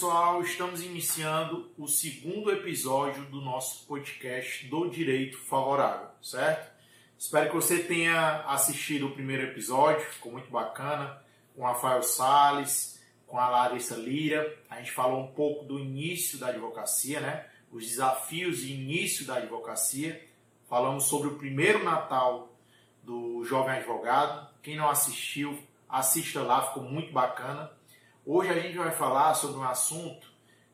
pessoal, estamos iniciando o segundo episódio do nosso podcast do Direito Favorável, certo? Espero que você tenha assistido o primeiro episódio, ficou muito bacana, com o Rafael Sales, com a Larissa Lira. A gente falou um pouco do início da advocacia, né? Os desafios de início da advocacia. Falamos sobre o primeiro Natal do Jovem Advogado. Quem não assistiu, assista lá, ficou muito bacana. Hoje a gente vai falar sobre um assunto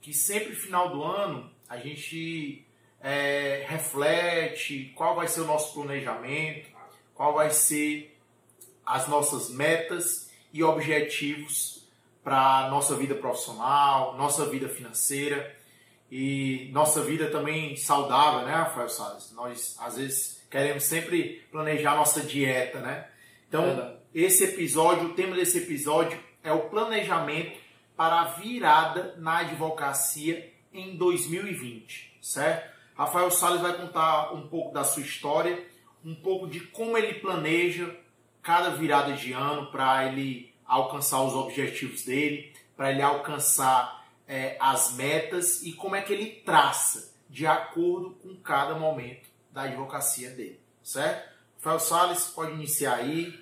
que sempre final do ano a gente é, reflete qual vai ser o nosso planejamento, qual vai ser as nossas metas e objetivos para nossa vida profissional, nossa vida financeira e nossa vida também saudável, né, Rafael Salles? Nós às vezes queremos sempre planejar nossa dieta, né? Então, esse episódio, o tema desse episódio é o planejamento para a virada na advocacia em 2020, certo? Rafael Salles vai contar um pouco da sua história, um pouco de como ele planeja cada virada de ano para ele alcançar os objetivos dele, para ele alcançar é, as metas e como é que ele traça de acordo com cada momento da advocacia dele, certo? Rafael Salles pode iniciar aí,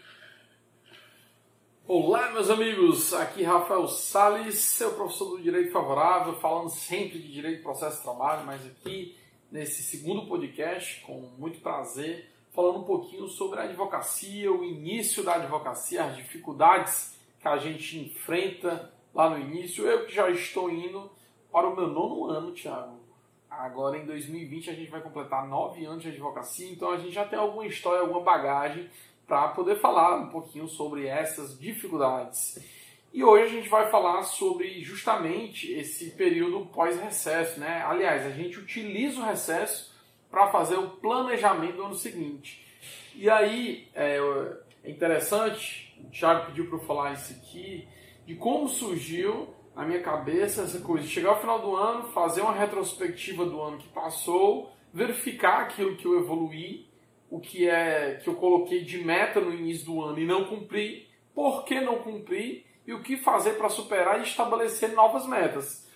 Olá, meus amigos. Aqui Rafael Sales, seu professor do Direito Favorável, falando sempre de Direito Processo de Trabalho, mas aqui nesse segundo podcast, com muito prazer, falando um pouquinho sobre a advocacia, o início da advocacia, as dificuldades que a gente enfrenta lá no início. Eu que já estou indo para o meu nono ano, Thiago. Agora em 2020 a gente vai completar nove anos de advocacia, então a gente já tem alguma história, alguma bagagem para poder falar um pouquinho sobre essas dificuldades. E hoje a gente vai falar sobre justamente esse período pós-recesso, né? Aliás, a gente utiliza o recesso para fazer o planejamento do ano seguinte. E aí é, é interessante, o Thiago pediu para eu falar isso aqui, de como surgiu na minha cabeça essa coisa chegar ao final do ano, fazer uma retrospectiva do ano que passou, verificar aquilo que eu evoluí o que é que eu coloquei de meta no início do ano e não cumpri, por que não cumpri e o que fazer para superar e estabelecer novas metas.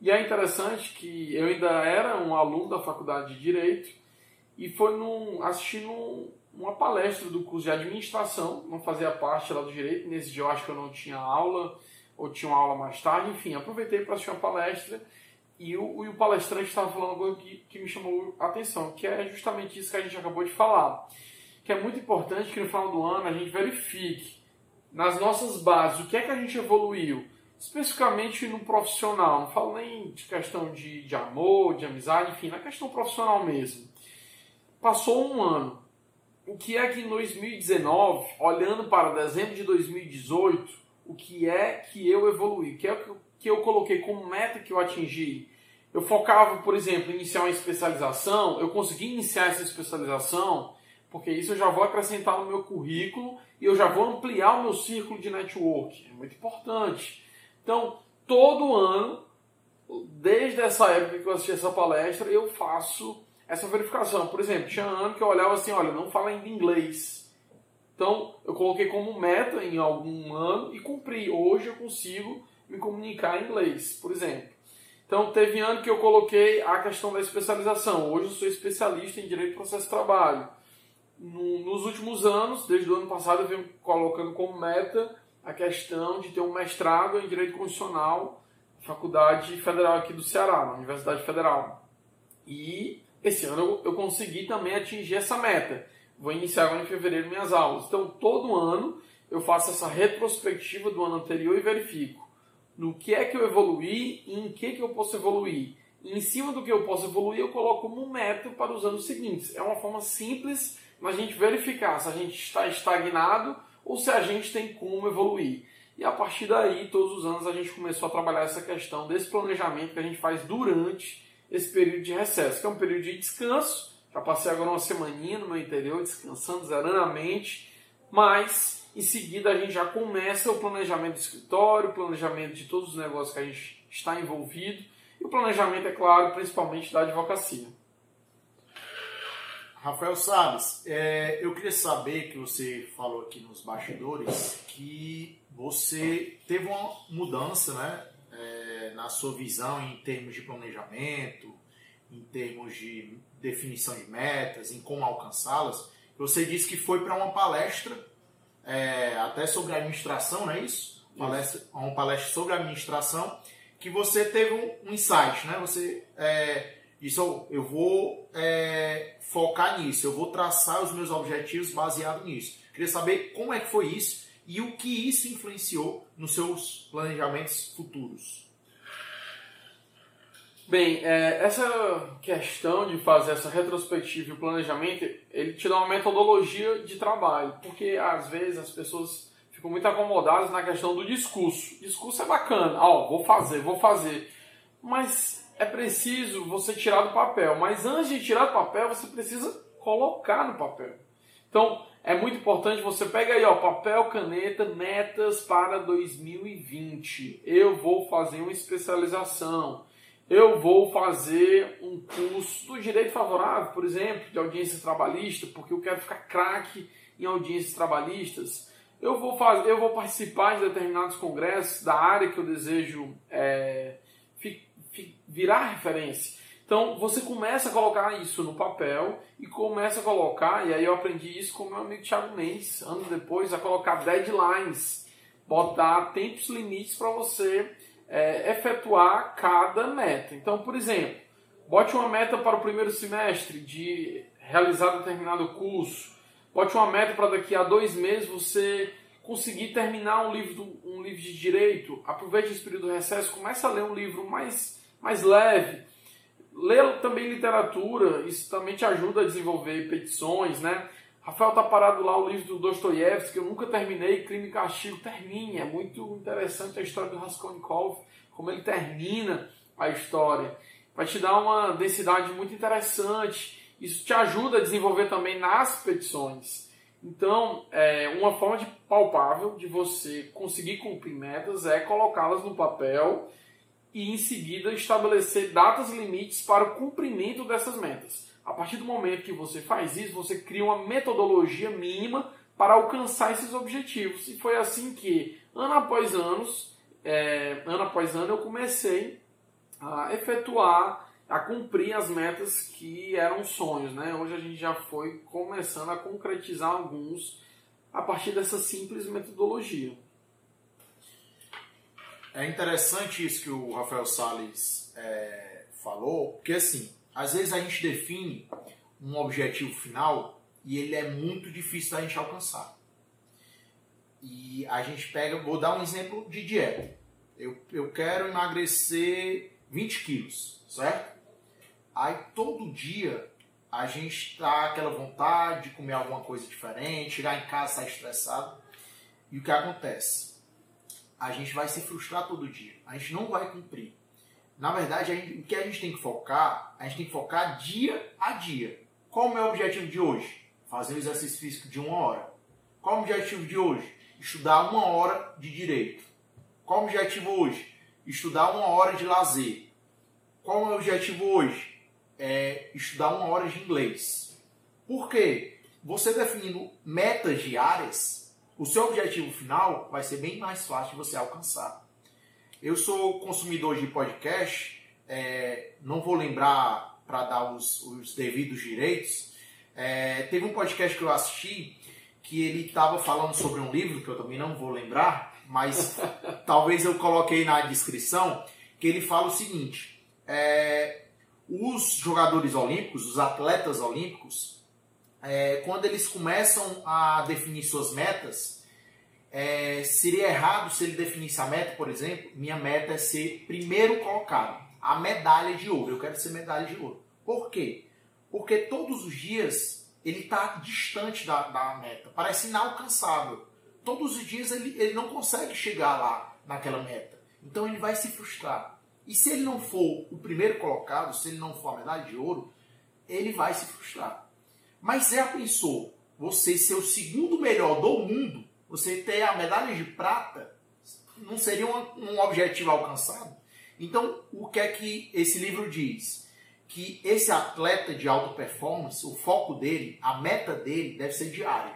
E é interessante que eu ainda era um aluno da faculdade de Direito e foi num, assistindo uma palestra do curso de administração, não fazia parte lá do Direito, nesse dia eu acho que eu não tinha aula, ou tinha uma aula mais tarde, enfim, aproveitei para assistir uma palestra e o, e o palestrante estava falando algo que, que me chamou a atenção, que é justamente isso que a gente acabou de falar. Que é muito importante que no final do ano a gente verifique nas nossas bases o que é que a gente evoluiu, especificamente no profissional. Não falo nem de questão de, de amor, de amizade, enfim, na questão profissional mesmo. Passou um ano. O que é que em 2019, olhando para dezembro de 2018, o que é que eu evolui? O que é que eu que eu coloquei como meta que eu atingi, eu focava, por exemplo, em iniciar uma especialização, eu consegui iniciar essa especialização, porque isso eu já vou acrescentar no meu currículo e eu já vou ampliar o meu círculo de network. É muito importante. Então, todo ano, desde essa época que eu assisti essa palestra, eu faço essa verificação. Por exemplo, tinha ano que eu olhava assim, olha, não fala ainda inglês. Então, eu coloquei como meta em algum ano e cumpri. Hoje eu consigo me comunicar em inglês, por exemplo. Então, teve ano que eu coloquei a questão da especialização. Hoje eu sou especialista em Direito Processo de Trabalho. No, nos últimos anos, desde o ano passado, eu venho colocando como meta a questão de ter um mestrado em Direito Constitucional na Faculdade Federal aqui do Ceará, na Universidade Federal. E esse ano eu, eu consegui também atingir essa meta. Vou iniciar agora em fevereiro minhas aulas. Então, todo ano eu faço essa retrospectiva do ano anterior e verifico no que é que eu evoluí e em que, que eu posso evoluir. E em cima do que eu posso evoluir, eu coloco como meta para os anos seguintes. É uma forma simples da gente verificar se a gente está estagnado ou se a gente tem como evoluir. E a partir daí, todos os anos, a gente começou a trabalhar essa questão desse planejamento que a gente faz durante esse período de recesso, que é um período de descanso. Já passei agora uma semaninha no meu interior, descansando, zerando a mente, mas em seguida, a gente já começa o planejamento do escritório, o planejamento de todos os negócios que a gente está envolvido e o planejamento, é claro, principalmente da advocacia. Rafael Salles, é, eu queria saber que você falou aqui nos bastidores que você teve uma mudança né, é, na sua visão em termos de planejamento, em termos de definição de metas, em como alcançá-las. Você disse que foi para uma palestra, é, até sobre administração, não é isso? Palestra, uma palestra sobre administração, que você teve um, um insight, né? Você é, disse, oh, eu vou é, focar nisso, eu vou traçar os meus objetivos baseado nisso. Queria saber como é que foi isso e o que isso influenciou nos seus planejamentos futuros. Bem, é, essa questão de fazer essa retrospectiva e o planejamento, ele te dá uma metodologia de trabalho, porque às vezes as pessoas ficam muito acomodadas na questão do discurso. discurso é bacana, ó, vou fazer, vou fazer, mas é preciso você tirar do papel. Mas antes de tirar do papel, você precisa colocar no papel. Então, é muito importante você pega aí, ó, papel, caneta, metas para 2020. Eu vou fazer uma especialização eu vou fazer um curso do direito favorável, por exemplo, de audiência trabalhista, porque eu quero ficar craque em audiências trabalhistas. Eu vou fazer, eu vou participar de determinados congressos da área que eu desejo é, fi, fi, virar referência. Então você começa a colocar isso no papel e começa a colocar, e aí eu aprendi isso com meu amigo Thiago Mendes, anos depois, a colocar deadlines, botar tempos limites para você é, efetuar cada meta. Então, por exemplo, bote uma meta para o primeiro semestre de realizar determinado curso, bote uma meta para daqui a dois meses você conseguir terminar um livro, um livro de direito, aproveite esse período do recesso, comece a ler um livro mais, mais leve, ler também literatura, isso também te ajuda a desenvolver petições, né? Rafael tá parado lá o livro do Dostoiévski, que eu nunca terminei, Crime e Castigo, termine. É muito interessante a história do Raskolnikov, como ele termina a história. Vai te dar uma densidade muito interessante. Isso te ajuda a desenvolver também nas petições. Então, é, uma forma de palpável de você conseguir cumprir metas é colocá-las no papel e em seguida estabelecer datas limites para o cumprimento dessas metas. A partir do momento que você faz isso, você cria uma metodologia mínima para alcançar esses objetivos. E foi assim que, ano após anos, é, ano após ano, eu comecei a efetuar, a cumprir as metas que eram sonhos. Né? Hoje a gente já foi começando a concretizar alguns a partir dessa simples metodologia. É interessante isso que o Rafael Salles é, falou, porque assim, às vezes a gente define um objetivo final e ele é muito difícil da gente alcançar. E a gente pega, vou dar um exemplo de dieta. Eu, eu quero emagrecer 20 quilos, certo? Aí todo dia a gente está aquela vontade de comer alguma coisa diferente, chegar em casa, sair estressado. E o que acontece? A gente vai se frustrar todo dia. A gente não vai cumprir. Na verdade, o que a gente tem que focar, a gente tem que focar dia a dia. Qual é o meu objetivo de hoje? Fazer um exercício físico de uma hora. Qual é o objetivo de hoje? Estudar uma hora de direito. Qual é o objetivo hoje? Estudar uma hora de lazer. Qual é o objetivo hoje? É estudar uma hora de inglês. Por quê? Você definindo metas diárias, o seu objetivo final vai ser bem mais fácil de você alcançar. Eu sou consumidor de podcast, é, não vou lembrar para dar os, os, devidos direitos. É, teve um podcast que eu assisti que ele estava falando sobre um livro que eu também não vou lembrar, mas talvez eu coloquei na descrição, que ele fala o seguinte: é, os jogadores olímpicos, os atletas olímpicos, é, quando eles começam a definir suas metas, é, seria errado se ele definisse a meta, por exemplo, minha meta é ser primeiro colocado, a medalha de ouro. Eu quero ser medalha de ouro. Por quê? Porque todos os dias ele está distante da, da meta, parece inalcançável. Todos os dias ele, ele não consegue chegar lá naquela meta. Então ele vai se frustrar. E se ele não for o primeiro colocado, se ele não for a medalha de ouro, ele vai se frustrar. Mas já pensou você ser o segundo melhor do mundo você ter a medalha de prata não seria um, um objetivo alcançado? Então, o que é que esse livro diz? Que esse atleta de alta performance, o foco dele, a meta dele deve ser diária.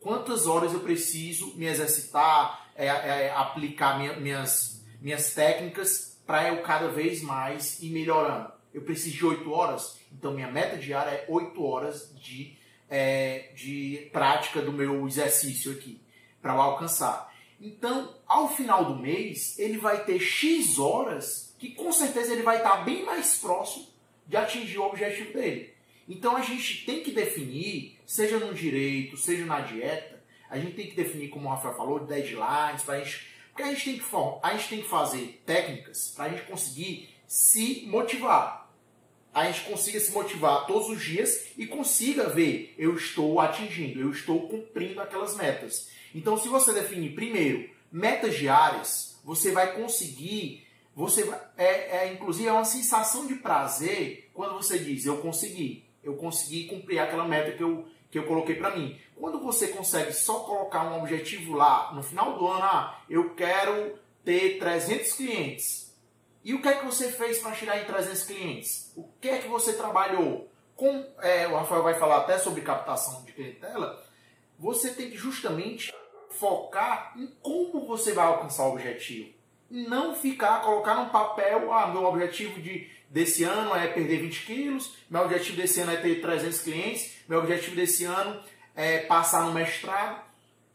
Quantas horas eu preciso me exercitar, é, é, aplicar minha, minhas, minhas técnicas para eu cada vez mais ir melhorando. Eu preciso de 8 horas, então minha meta diária é 8 horas de, é, de prática do meu exercício aqui, para eu alcançar. Então, ao final do mês, ele vai ter X horas que com certeza ele vai estar bem mais próximo de atingir o objetivo dele. Então a gente tem que definir, seja no direito, seja na dieta, a gente tem que definir, como o Rafael falou, deadlines, pra gente, porque a gente tem que, a gente tem que fazer técnicas para a gente conseguir se motivar. A gente consiga se motivar todos os dias e consiga ver, eu estou atingindo, eu estou cumprindo aquelas metas. Então, se você definir primeiro metas diárias, você vai conseguir, você vai, é, é inclusive é uma sensação de prazer quando você diz eu consegui, eu consegui cumprir aquela meta que eu que eu coloquei para mim. Quando você consegue só colocar um objetivo lá no final do ano, ah, eu quero ter 300 clientes. E o que é que você fez para chegar em 300 clientes? O que é que você trabalhou? Com, é, o Rafael vai falar até sobre captação de clientela. Você tem que justamente focar em como você vai alcançar o objetivo. Não ficar, colocar no papel, ah, meu objetivo de, desse ano é perder 20 quilos, meu objetivo desse ano é ter 300 clientes, meu objetivo desse ano é passar no mestrado.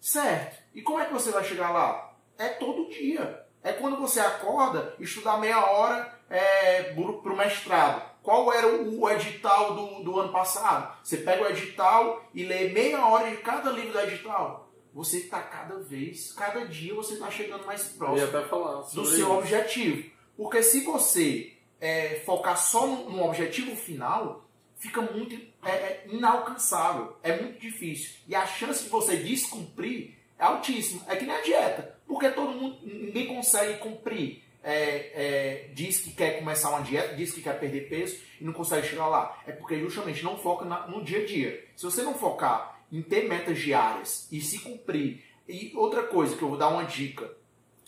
Certo. E como é que você vai chegar lá? É todo dia. É quando você acorda, estudar meia hora é, para o mestrado. Qual era o edital do, do ano passado? Você pega o edital e lê meia hora de cada livro do edital você está cada vez, cada dia você está chegando mais próximo do seu isso. objetivo. Porque se você é, focar só no, no, objetivo final, fica muito é, é, inalcançável, é muito difícil. E a chance de você descumprir é altíssima. É que nem a dieta, porque todo mundo, ninguém consegue cumprir. É, é, diz que quer começar uma dieta, diz que quer perder peso e não consegue chegar lá. É porque justamente não foca na, no dia a dia. Se você não focar em ter metas diárias e se cumprir. E outra coisa que eu vou dar uma dica,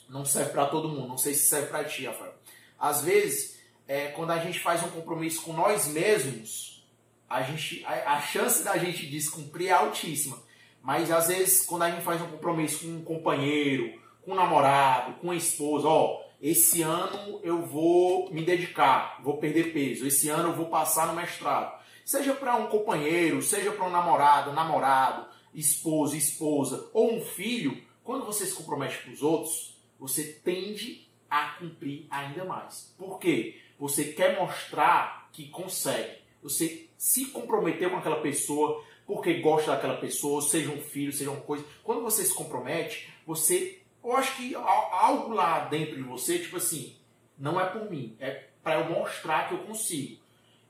não serve para todo mundo, não sei se serve para ti, Rafael. Às vezes, é, quando a gente faz um compromisso com nós mesmos, a, gente, a, a chance da gente descumprir é altíssima. Mas às vezes, quando a gente faz um compromisso com um companheiro, com um namorado, com uma esposa, ó, esse ano eu vou me dedicar, vou perder peso, esse ano eu vou passar no mestrado. Seja para um companheiro, seja para um namorado, namorado, esposo, esposa ou um filho, quando você se compromete com os outros, você tende a cumprir ainda mais. Por quê? Você quer mostrar que consegue. Você se comprometeu com aquela pessoa porque gosta daquela pessoa, seja um filho, seja uma coisa. Quando você se compromete, você. Eu acho que algo lá dentro de você, tipo assim, não é por mim, é para eu mostrar que eu consigo.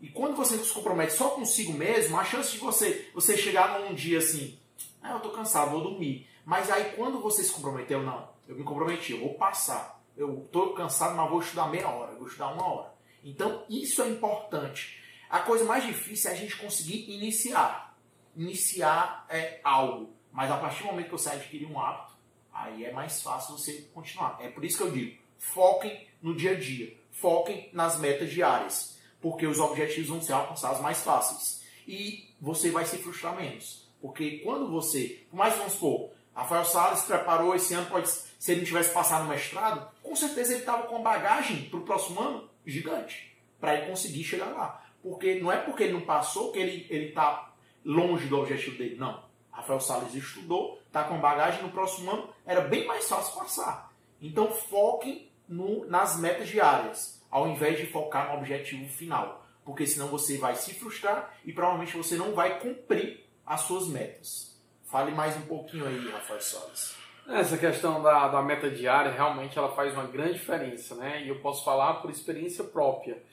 E quando você se compromete só consigo mesmo, a chance de você, você chegar num dia assim, ah, eu tô cansado, vou dormir. Mas aí quando você se comprometeu, não, eu me comprometi, eu vou passar. Eu tô cansado, mas vou estudar meia hora, vou estudar uma hora. Então isso é importante. A coisa mais difícil é a gente conseguir iniciar. Iniciar é algo. Mas a partir do momento que você adquirir um hábito, aí é mais fácil você continuar. É por isso que eu digo, foquem no dia a dia. Foquem nas metas diárias porque os objetivos vão ser alcançados mais fáceis. E você vai se frustrar menos. Porque quando você, mais vamos supor, Rafael Salles preparou esse ano, pode, se ele tivesse passado no mestrado, com certeza ele estava com bagagem para o próximo ano gigante, para ele conseguir chegar lá. Porque não é porque ele não passou que ele está longe do objetivo dele, não. Rafael Salles estudou, está com bagagem, no próximo ano era bem mais fácil passar. Então foquem no, nas metas diárias ao invés de focar no objetivo final. Porque senão você vai se frustrar e provavelmente você não vai cumprir as suas metas. Fale mais um pouquinho aí, Rafael Solis. Essa questão da, da meta diária realmente ela faz uma grande diferença, né? E eu posso falar por experiência própria.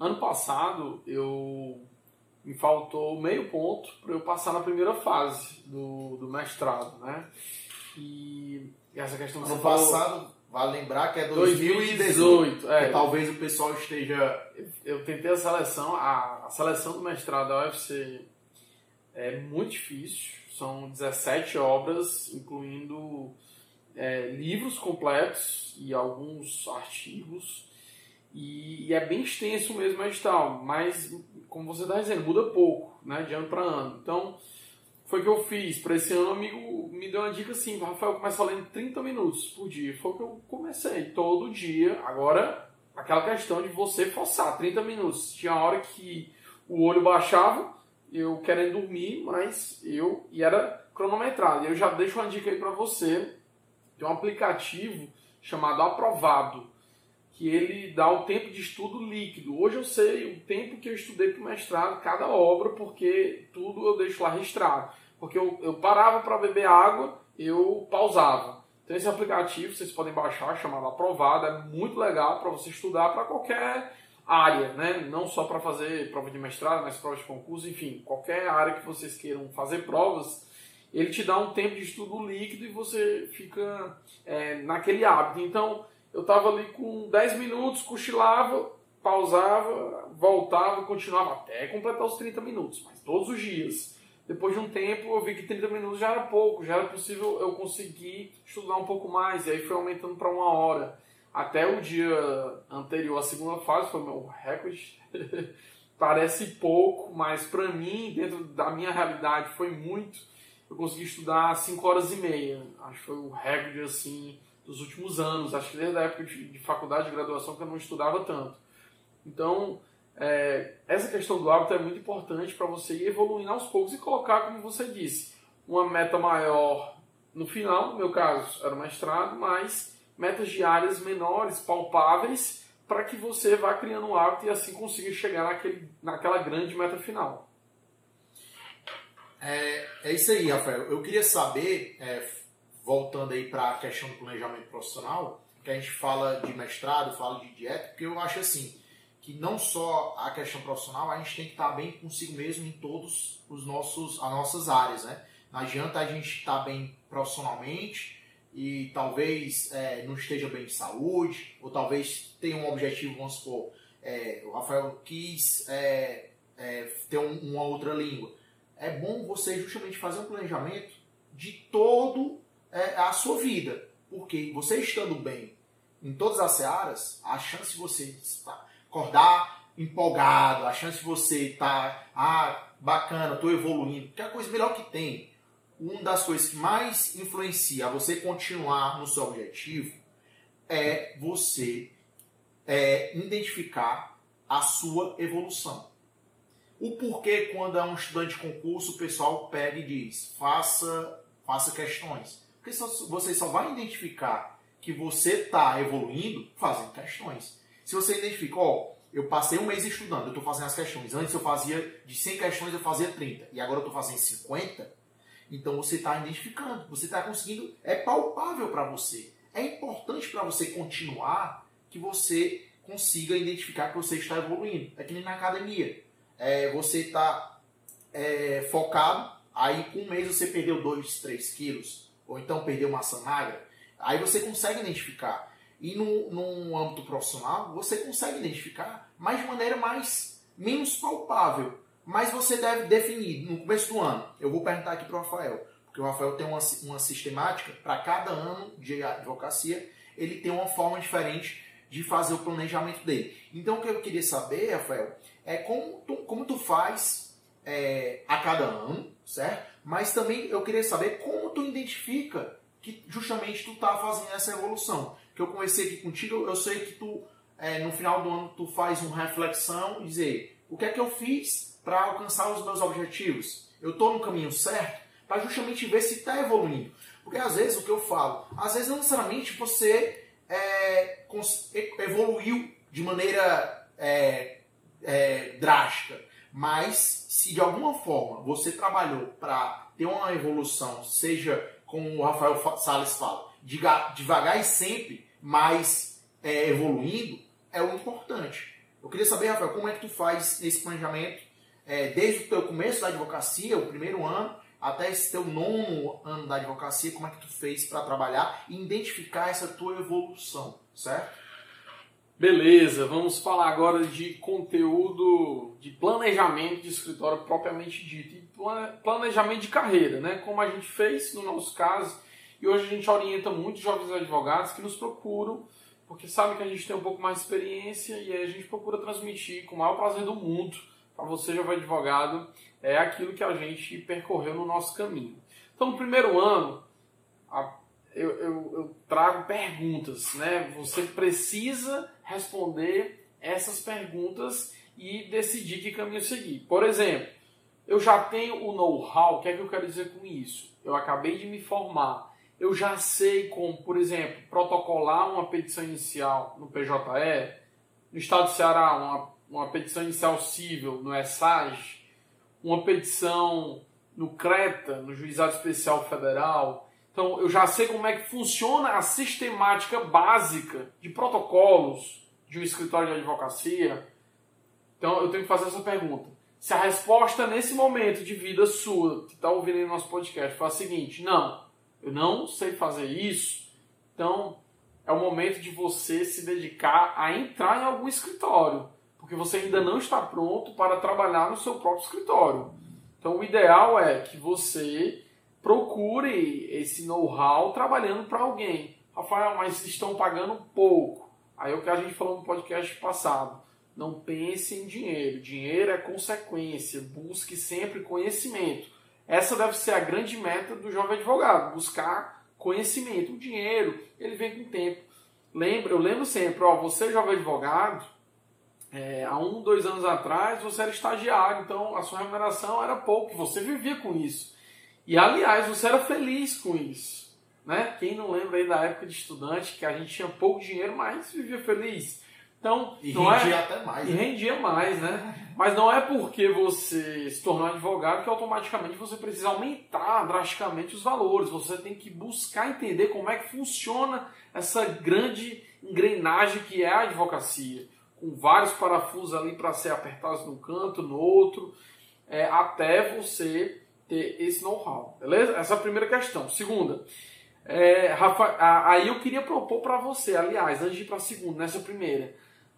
Ano passado eu me faltou meio ponto para eu passar na primeira fase do, do mestrado, né? E essa questão ano passado Vale lembrar que é 2018. 2018 é. talvez o pessoal esteja. Eu tentei a seleção, a, a seleção do mestrado da UFC é muito difícil. São 17 obras, incluindo é, livros completos e alguns artigos. E, e, é bem extenso mesmo o edital, mas, como você está dizendo, muda pouco, né, de ano para ano. Então, foi o que eu fiz. Para esse ano, um amigo me deu uma dica assim: Rafael, começa lendo 30 minutos por dia. Foi o que eu comecei todo dia. Agora, aquela questão de você forçar 30 minutos. Tinha hora que o olho baixava, eu querendo dormir, mas eu e era cronometrado. Eu já deixo uma dica aí para você. Tem um aplicativo chamado Aprovado, que ele dá o tempo de estudo líquido. Hoje eu sei o tempo que eu estudei para o mestrado, cada obra, porque tudo eu deixo lá registrado. Porque eu, eu parava para beber água, eu pausava. Então esse aplicativo vocês podem baixar, chamado Aprovado, é muito legal para você estudar para qualquer área, né? não só para fazer prova de mestrado, mas prova de concurso, enfim, qualquer área que vocês queiram fazer provas, ele te dá um tempo de estudo líquido e você fica é, naquele hábito. Então, eu estava ali com 10 minutos, cochilava, pausava, voltava, continuava até completar os 30 minutos, mas todos os dias. Depois de um tempo, eu vi que 30 minutos já era pouco, já era possível eu conseguir estudar um pouco mais, e aí foi aumentando para uma hora. Até o dia anterior, a segunda fase, foi meu recorde. Parece pouco, mas para mim, dentro da minha realidade, foi muito. Eu consegui estudar 5 horas e meia. Acho que foi o recorde, assim, dos últimos anos. Acho que desde a época de faculdade, de graduação, que eu não estudava tanto. Então, é, essa questão do hábito é muito importante para você ir evoluindo aos poucos e colocar, como você disse, uma meta maior no final. No meu caso, era o mestrado, mas metas diárias menores, palpáveis, para que você vá criando um hábito e assim consiga chegar naquele, naquela grande meta final. É, é isso aí, Rafael. Eu queria saber, é, voltando aí para a questão do planejamento profissional, que a gente fala de mestrado, fala de dieta, porque eu acho assim, que não só a questão profissional, a gente tem que estar bem consigo mesmo em todos os nossos as nossas áreas, né? Não adianta a gente estar bem profissionalmente e talvez é, não esteja bem de saúde, ou talvez tenha um objetivo, vamos supor, é, o Rafael quis é, é, ter um, uma outra língua. É bom você justamente fazer um planejamento de todo é, a sua vida, porque você estando bem em todas as áreas, a chance de você acordar empolgado, a chance de você estar, tá, ah, bacana, estou evoluindo, que é a coisa melhor que tem uma das coisas que mais influencia você continuar no seu objetivo é você é, identificar a sua evolução. O porquê, quando é um estudante de concurso, o pessoal pega e diz: faça, faça questões. Porque só, você só vai identificar que você está evoluindo fazendo questões. Se você identifica, ó, eu passei um mês estudando, eu estou fazendo as questões. Antes eu fazia de 100 questões, eu fazia 30. E agora eu estou fazendo 50 então você está identificando, você está conseguindo, é palpável para você. É importante para você continuar que você consiga identificar que você está evoluindo. É que nem na academia. É, você está é, focado, aí com um mês você perdeu 2, 3 quilos, ou então perdeu massa magra, aí você consegue identificar. E no, no âmbito profissional, você consegue identificar, mas de maneira mais menos palpável. Mas você deve definir no começo do ano. Eu vou perguntar aqui para o Rafael, porque o Rafael tem uma, uma sistemática para cada ano de advocacia, ele tem uma forma diferente de fazer o planejamento dele. Então, o que eu queria saber, Rafael, é como tu, como tu faz é, a cada ano, certo? Mas também eu queria saber como tu identifica que justamente tu tá fazendo essa evolução. Que eu comecei aqui contigo, eu sei que tu é, no final do ano tu faz uma reflexão e dizer o que é que eu fiz para alcançar os meus objetivos? Eu estou no caminho certo? Para justamente ver se está evoluindo. Porque às vezes o que eu falo, às vezes não necessariamente você é, evoluiu de maneira é, é, drástica, mas se de alguma forma você trabalhou para ter uma evolução, seja como o Rafael Salles fala, devagar e sempre, mas é, evoluindo, é o importante. Eu queria saber, Rafael, como é que tu faz esse planejamento é, desde o teu começo da advocacia, o primeiro ano, até esse teu nono ano da advocacia, como é que tu fez para trabalhar e identificar essa tua evolução, certo? Beleza, vamos falar agora de conteúdo de planejamento de escritório propriamente dito e planejamento de carreira, né? Como a gente fez no nosso caso e hoje a gente orienta muitos jovens advogados que nos procuram porque sabem que a gente tem um pouco mais de experiência e aí a gente procura transmitir com o maior prazer do mundo para você, jovem advogado, é aquilo que a gente percorreu no nosso caminho. Então, no primeiro ano, eu, eu, eu trago perguntas, né? Você precisa responder essas perguntas e decidir que caminho seguir. Por exemplo, eu já tenho o know-how, o que é que eu quero dizer com isso? Eu acabei de me formar, eu já sei como, por exemplo, protocolar uma petição inicial no PJE, no Estado do Ceará, uma, uma petição inicial civil no ESAG, uma petição no CRETA, no Juizado Especial Federal. Então, eu já sei como é que funciona a sistemática básica de protocolos de um escritório de advocacia. Então, eu tenho que fazer essa pergunta. Se a resposta nesse momento de vida sua, que está ouvindo aí nosso podcast, for a seguinte: não, eu não sei fazer isso, então é o momento de você se dedicar a entrar em algum escritório, porque você ainda não está pronto para trabalhar no seu próprio escritório. Então, o ideal é que você procure esse know-how trabalhando para alguém. Rafael, mas estão pagando pouco. Aí é o que a gente falou no podcast passado. Não pense em dinheiro. Dinheiro é consequência. Busque sempre conhecimento. Essa deve ser a grande meta do jovem advogado. Buscar conhecimento. O dinheiro, ele vem com o tempo. Lembra, eu lembro sempre, ó, você jovem advogado, é, há um, dois anos atrás você era estagiário, então a sua remuneração era pouco, você vivia com isso. E aliás, você era feliz com isso. Né? Quem não lembra aí da época de estudante que a gente tinha pouco dinheiro, mas vivia feliz. Então, e não rendia é... até mais. E né? rendia mais, né? Mas não é porque você se tornou advogado que automaticamente você precisa aumentar drasticamente os valores. Você tem que buscar entender como é que funciona essa grande engrenagem que é a advocacia com vários parafusos ali para ser apertados num canto, no outro, é, até você ter esse know-how, beleza? Essa é a primeira questão. Segunda, é, Rafa, aí eu queria propor para você, aliás, antes de ir para a segunda, nessa primeira.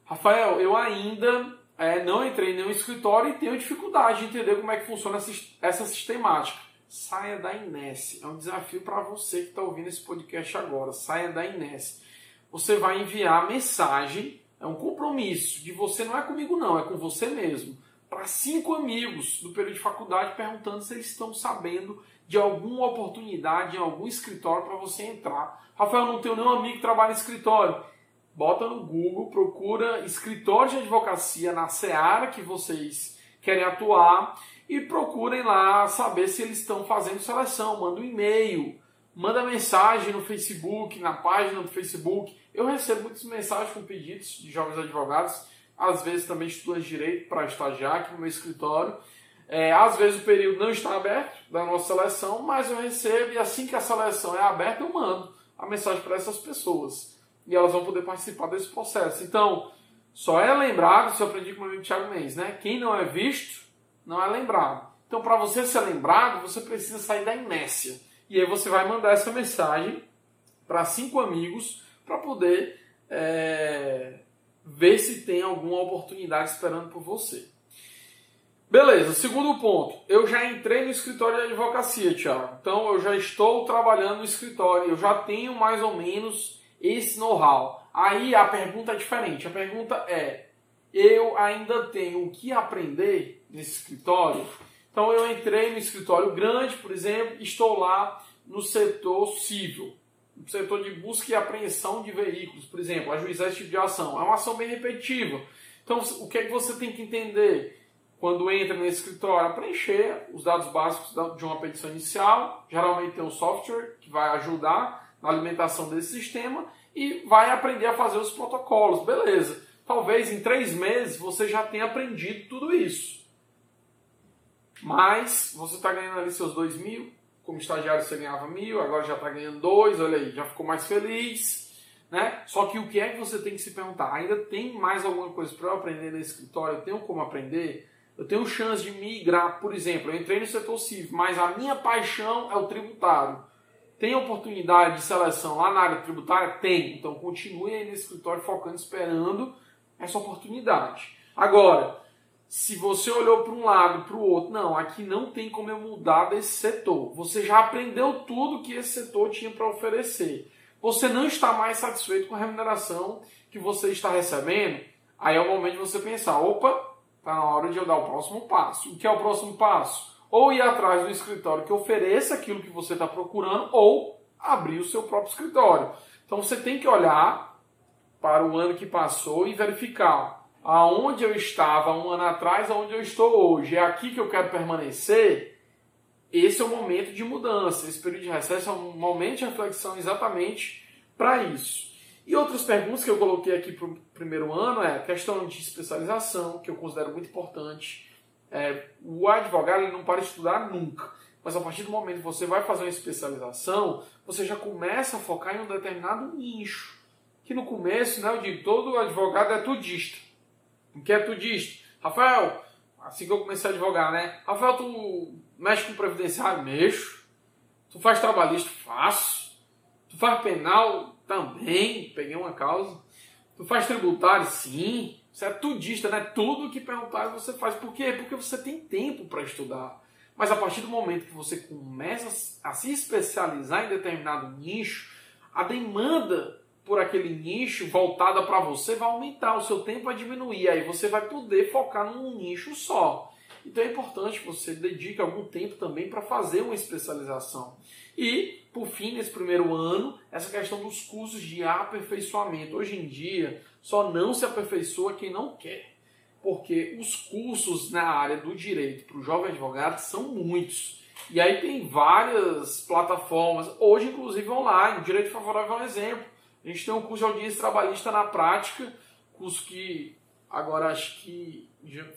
Rafael, eu ainda é, não entrei em nenhum escritório e tenho dificuldade de entender como é que funciona essa, sistemática. Saia da inércia. É um desafio para você que está ouvindo esse podcast agora. Saia da inércia. Você vai enviar mensagem é um compromisso de você, não é comigo não, é com você mesmo. Para cinco amigos do período de faculdade perguntando se eles estão sabendo de alguma oportunidade em algum escritório para você entrar. Rafael, não tenho nenhum amigo que trabalha em escritório. Bota no Google, procura escritório de advocacia na seara que vocês querem atuar e procurem lá saber se eles estão fazendo seleção. Manda um e-mail, manda mensagem no Facebook, na página do Facebook. Eu recebo muitas mensagens com pedidos de jovens advogados, às vezes também estudantes de direito para estagiar aqui no meu escritório. É, às vezes o período não está aberto da nossa seleção, mas eu recebo e assim que a seleção é aberta, eu mando a mensagem para essas pessoas. E elas vão poder participar desse processo. Então, só é lembrado, isso eu aprendi com o meu amigo Thiago Mendes, né? Quem não é visto, não é lembrado. Então, para você ser lembrado, você precisa sair da inércia. E aí você vai mandar essa mensagem para cinco amigos para poder é, ver se tem alguma oportunidade esperando por você. Beleza, segundo ponto. Eu já entrei no escritório de advocacia, Thiago. Então eu já estou trabalhando no escritório, eu já tenho mais ou menos esse know-how. Aí a pergunta é diferente. A pergunta é: eu ainda tenho o que aprender nesse escritório? Então eu entrei no escritório grande, por exemplo, estou lá no setor civil, no setor de busca e apreensão de veículos, por exemplo, ajuizar esse tipo de ação. É uma ação bem repetitiva. Então o que é que você tem que entender? Quando entra nesse escritório, preencher os dados básicos de uma petição inicial. Geralmente tem um software que vai ajudar na alimentação desse sistema e vai aprender a fazer os protocolos. Beleza. Talvez em três meses você já tenha aprendido tudo isso. Mas você está ganhando ali seus dois mil, como estagiário você ganhava mil, agora já está ganhando dois, olha aí, já ficou mais feliz. Né? Só que o que é que você tem que se perguntar? Ainda tem mais alguma coisa para eu aprender nesse escritório? Eu tenho como aprender? Eu tenho chance de migrar, por exemplo, eu entrei no setor civil, mas a minha paixão é o tributário. Tem oportunidade de seleção lá na área tributária? Tem. Então continue aí nesse escritório focando, esperando essa oportunidade. Agora, se você olhou para um lado, para o outro, não, aqui não tem como eu mudar desse setor. Você já aprendeu tudo que esse setor tinha para oferecer. Você não está mais satisfeito com a remuneração que você está recebendo, aí é o momento de você pensar, opa, está na hora de eu dar o próximo passo. O que é o próximo passo? Ou ir atrás do escritório que ofereça aquilo que você está procurando, ou abrir o seu próprio escritório. Então você tem que olhar para o ano que passou e verificar aonde eu estava um ano atrás, aonde eu estou hoje. É aqui que eu quero permanecer. Esse é o momento de mudança. Esse período de recesso é um momento de reflexão exatamente para isso. E outras perguntas que eu coloquei aqui para o primeiro ano é questão de especialização, que eu considero muito importante. É, o advogado ele não para de estudar nunca, mas a partir do momento que você vai fazer uma especialização, você já começa a focar em um determinado nicho. Que no começo, né, eu digo, todo advogado é tudista. O que é tudista? Rafael, assim que eu comecei a advogar, né? Rafael, tu mexe com previdenciário? Mexo. Tu faz trabalhista? Faço. Tu faz penal? Também peguei uma causa. Tu faz tributário? Sim. Você é tudista, né? Tudo que perguntar você faz. Por quê? Porque você tem tempo para estudar. Mas a partir do momento que você começa a se especializar em determinado nicho, a demanda por aquele nicho voltada para você vai aumentar, o seu tempo vai diminuir, aí você vai poder focar num nicho só. Então é importante que você dedique algum tempo também para fazer uma especialização. E, por fim, nesse primeiro ano, essa questão dos cursos de aperfeiçoamento. Hoje em dia, só não se aperfeiçoa quem não quer. Porque os cursos na área do direito para o jovem advogado são muitos. E aí tem várias plataformas, hoje inclusive online. Direito Favorável é um exemplo. A gente tem um curso de audiência trabalhista na prática, curso que agora acho que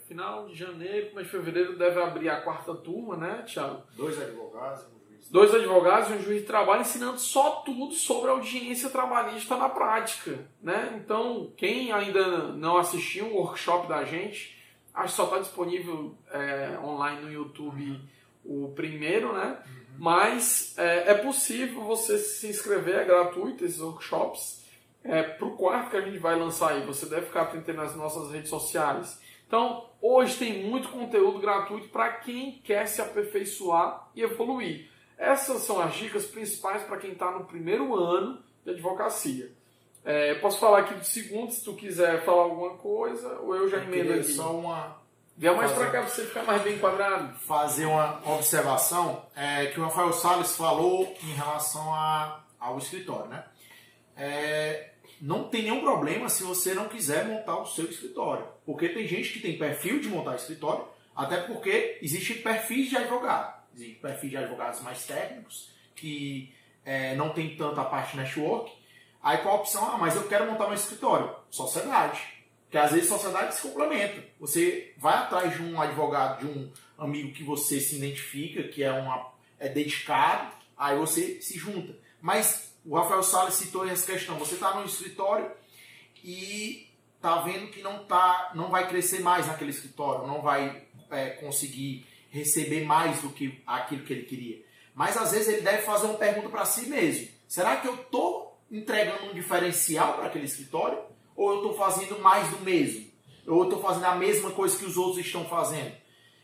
final de janeiro, mas fevereiro deve abrir a quarta turma, né, Tiago? Dois advogados, dois advogados e um juiz de trabalho ensinando só tudo sobre audiência trabalhista na prática. Né? Então, quem ainda não assistiu o workshop da gente, acho que só está disponível é, online no YouTube o primeiro, né? Uhum. Mas é, é, possível você se inscrever, é gratuito esses workshops. É, para o quarto que a gente vai lançar aí, você deve ficar atento nas nossas redes sociais. Então, hoje tem muito conteúdo gratuito para quem quer se aperfeiçoar e evoluir. Essas são as dicas principais para quem está no primeiro ano de advocacia. É, posso falar aqui do segundo, se tu quiser falar alguma coisa, ou eu já emendo aqui. Só uma. Vem mais para cá para você ficar mais bem enquadrado. Fazer uma observação é, que o Rafael Salles falou em relação a, ao escritório, né? É, não tem nenhum problema se você não quiser montar o seu escritório. Porque tem gente que tem perfil de montar escritório, até porque existem perfis de advogado de perfis de advogados mais técnicos, que é, não tem tanta parte network. Aí qual a opção? Ah, mas eu quero montar meu escritório. Sociedade. Porque às vezes sociedade se complementa. Você vai atrás de um advogado, de um amigo que você se identifica, que é, uma, é dedicado, aí você se junta. Mas o Rafael Salles citou essa questão. Você está no escritório e está vendo que não, tá, não vai crescer mais naquele escritório, não vai é, conseguir receber mais do que aquilo que ele queria. Mas às vezes ele deve fazer uma pergunta para si mesmo: será que eu estou entregando um diferencial para aquele escritório? Ou eu estou fazendo mais do mesmo? Ou eu estou fazendo a mesma coisa que os outros estão fazendo?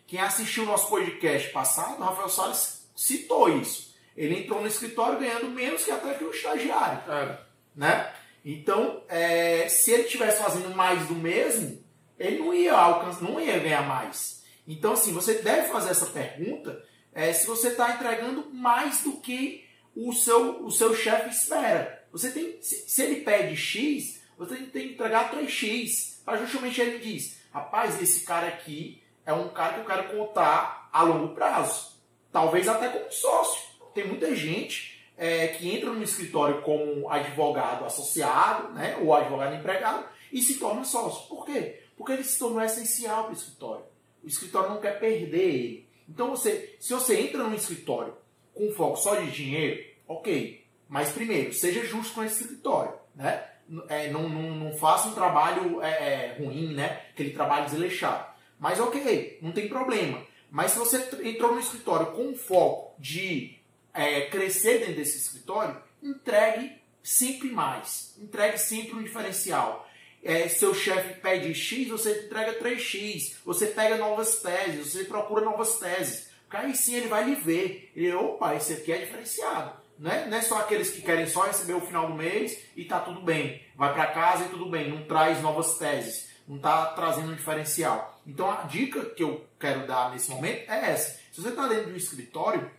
Quem assistiu o nosso podcast passado, o Rafael Salles citou isso. Ele entrou no escritório ganhando menos que até que o estagiário. É. Né? Então, é, se ele estivesse fazendo mais do mesmo, ele não ia alcançar, não ia ganhar mais. Então, assim, você deve fazer essa pergunta é, se você está entregando mais do que o seu, o seu chefe espera. Você tem, se, se, ele pede X, você tem que entregar 3X. Para justamente ele diz, rapaz, esse cara aqui é um cara que eu quero contar a longo prazo. Talvez até como sócio. Tem muita gente é, que entra no escritório como advogado associado, né, ou advogado empregado, e se torna sócio. Por quê? Porque ele se tornou essencial para o escritório. O escritório não quer perder ele. Então, você, se você entra num escritório com foco só de dinheiro, ok. Mas primeiro, seja justo com esse escritório. Né? É, não, não, não faça um trabalho é, é, ruim, né? aquele trabalho desleixado. Mas ok, não tem problema. Mas se você entrou no escritório com foco de é, crescer dentro desse escritório, entregue sempre mais. Entregue sempre um diferencial é, seu chefe pede X, você entrega 3X, você pega novas teses, você procura novas teses. Porque aí sim ele vai lhe ver. Ele, opa, esse aqui é diferenciado. Não é, não é só aqueles que querem só receber o final do mês e tá tudo bem. Vai para casa e tudo bem, não traz novas teses, não está trazendo um diferencial. Então a dica que eu quero dar nesse momento é essa. Se você está dentro de um escritório,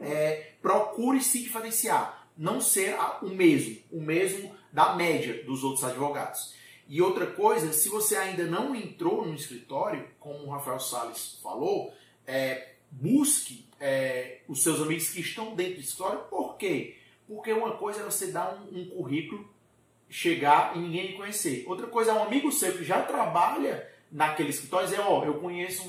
é, procure se diferenciar. não ser o mesmo, o mesmo da média dos outros advogados. E outra coisa, se você ainda não entrou no escritório, como o Rafael Salles falou, é, busque é, os seus amigos que estão dentro do escritório. Por quê? Porque uma coisa é você dar um, um currículo, chegar e ninguém lhe conhecer. Outra coisa é um amigo seu que já trabalha naquele escritório dizer, ó, oh, eu conheço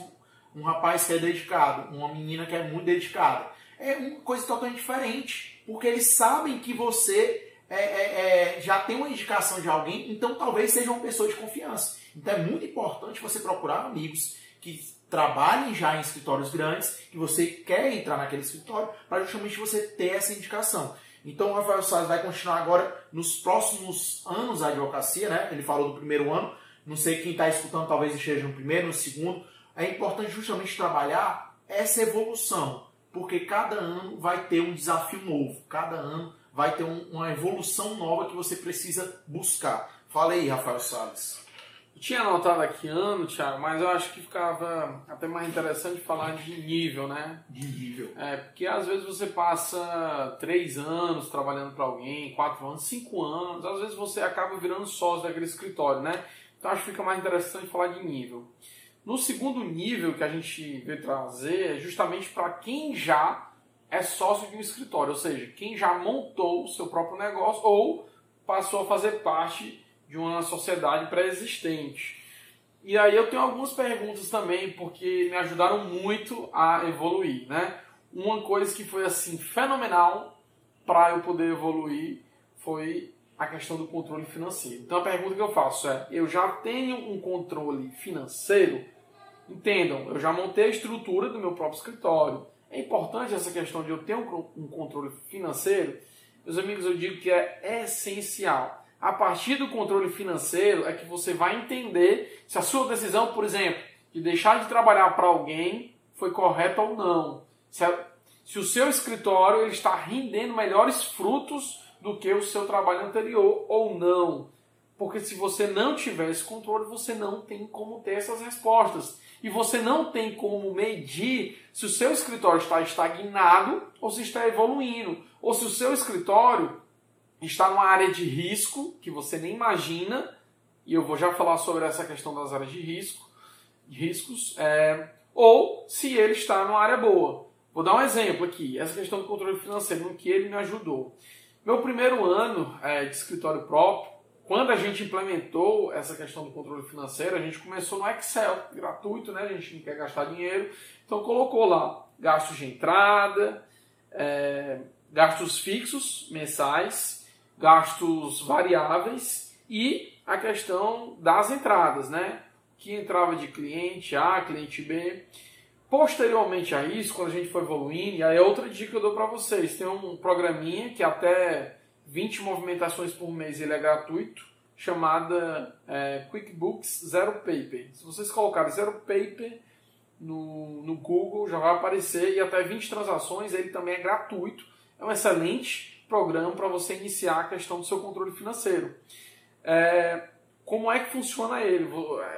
um, um rapaz que é dedicado, uma menina que é muito dedicada. É uma coisa totalmente diferente, porque eles sabem que você é, é, é, já tem uma indicação de alguém, então talvez seja uma pessoa de confiança. Então é muito importante você procurar amigos que trabalhem já em escritórios grandes, que você quer entrar naquele escritório, para justamente você ter essa indicação. Então o Rafael Salles vai continuar agora nos próximos anos a advocacia, né? Ele falou do primeiro ano, não sei quem está escutando talvez esteja no primeiro, no segundo. É importante justamente trabalhar essa evolução, porque cada ano vai ter um desafio novo, cada ano vai ter um, uma evolução nova que você precisa buscar. Fala aí, Rafael Salles. Eu tinha anotado aqui ano, Thiago, mas eu acho que ficava até mais interessante falar de nível, né? De nível. É, porque às vezes você passa três anos trabalhando para alguém, quatro anos, cinco anos, às vezes você acaba virando sócio daquele escritório, né? Então acho que fica mais interessante falar de nível. No segundo nível que a gente veio trazer é justamente para quem já é sócio de um escritório, ou seja, quem já montou o seu próprio negócio ou passou a fazer parte de uma sociedade pré-existente. E aí eu tenho algumas perguntas também, porque me ajudaram muito a evoluir, né? Uma coisa que foi assim fenomenal para eu poder evoluir foi a questão do controle financeiro. Então a pergunta que eu faço é: eu já tenho um controle financeiro? Entendam, eu já montei a estrutura do meu próprio escritório é importante essa questão de eu ter um controle financeiro. Meus amigos, eu digo que é essencial. A partir do controle financeiro é que você vai entender se a sua decisão, por exemplo, de deixar de trabalhar para alguém foi correta ou não. Se, a, se o seu escritório ele está rendendo melhores frutos do que o seu trabalho anterior ou não. Porque se você não tiver esse controle, você não tem como ter essas respostas e você não tem como medir se o seu escritório está estagnado ou se está evoluindo, ou se o seu escritório está numa área de risco que você nem imagina, e eu vou já falar sobre essa questão das áreas de risco, de riscos, é, ou se ele está numa área boa. Vou dar um exemplo aqui, essa questão do controle financeiro, no que ele me ajudou. Meu primeiro ano é, de escritório próprio, quando a gente implementou essa questão do controle financeiro, a gente começou no Excel, gratuito, né? A gente não quer gastar dinheiro. Então colocou lá gastos de entrada, é, gastos fixos mensais, gastos variáveis e a questão das entradas, né? Que entrava de cliente A, cliente B. Posteriormente a isso, quando a gente foi evoluindo, e aí é outra dica que eu dou para vocês, tem um programinha que até 20 movimentações por mês ele é gratuito, chamada é, QuickBooks Zero Paper. Se vocês colocarem Zero Paper no, no Google, já vai aparecer e até 20 transações ele também é gratuito. É um excelente programa para você iniciar a questão do seu controle financeiro. É, como é que funciona ele?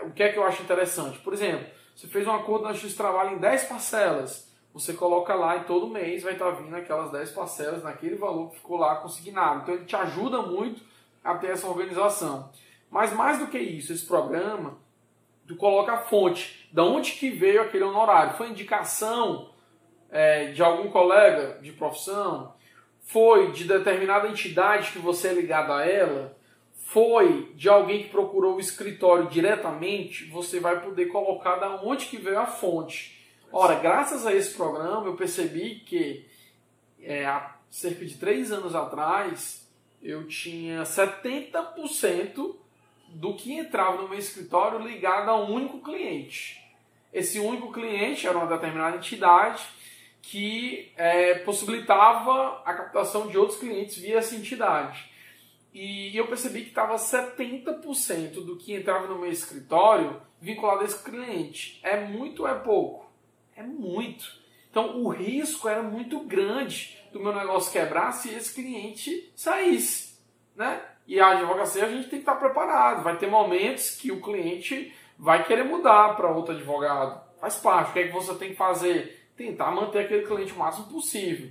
O que é que eu acho interessante? Por exemplo, você fez um acordo na X Trabalho em 10 parcelas você coloca lá e todo mês vai estar vindo aquelas 10 parcelas naquele valor que ficou lá consignado. Então ele te ajuda muito a ter essa organização. Mas mais do que isso, esse programa, tu coloca a fonte, da onde que veio aquele honorário. Foi indicação é, de algum colega de profissão? Foi de determinada entidade que você é ligado a ela? Foi de alguém que procurou o escritório diretamente? Você vai poder colocar da onde que veio a fonte. Ora, graças a esse programa, eu percebi que é, há cerca de três anos atrás eu tinha 70% do que entrava no meu escritório ligado a um único cliente. Esse único cliente era uma determinada entidade que é, possibilitava a captação de outros clientes via essa entidade. E eu percebi que estava 70% do que entrava no meu escritório vinculado a esse cliente. É muito ou é pouco? É muito. Então o risco era muito grande do meu negócio quebrar se esse cliente saísse. Né? E a advocacia a gente tem que estar preparado. Vai ter momentos que o cliente vai querer mudar para outro advogado. Faz parte. O que é que você tem que fazer? Tentar manter aquele cliente o máximo possível.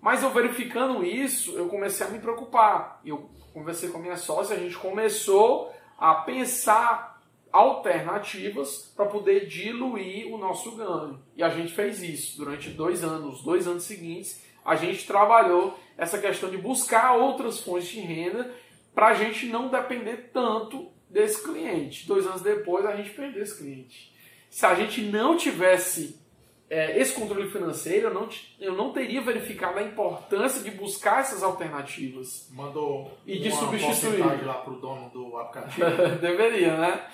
Mas eu verificando isso, eu comecei a me preocupar. Eu conversei com a minha sócia, a gente começou a pensar alternativas para poder diluir o nosso ganho. E a gente fez isso durante dois anos, dois anos seguintes, a gente trabalhou essa questão de buscar outras fontes de renda para a gente não depender tanto desse cliente. Dois anos depois a gente perdeu esse cliente. Se a gente não tivesse é, esse controle financeiro, eu não, eu não teria verificado a importância de buscar essas alternativas. Mandou e de substituir. lá para o dono do aplicativo. Deveria, né?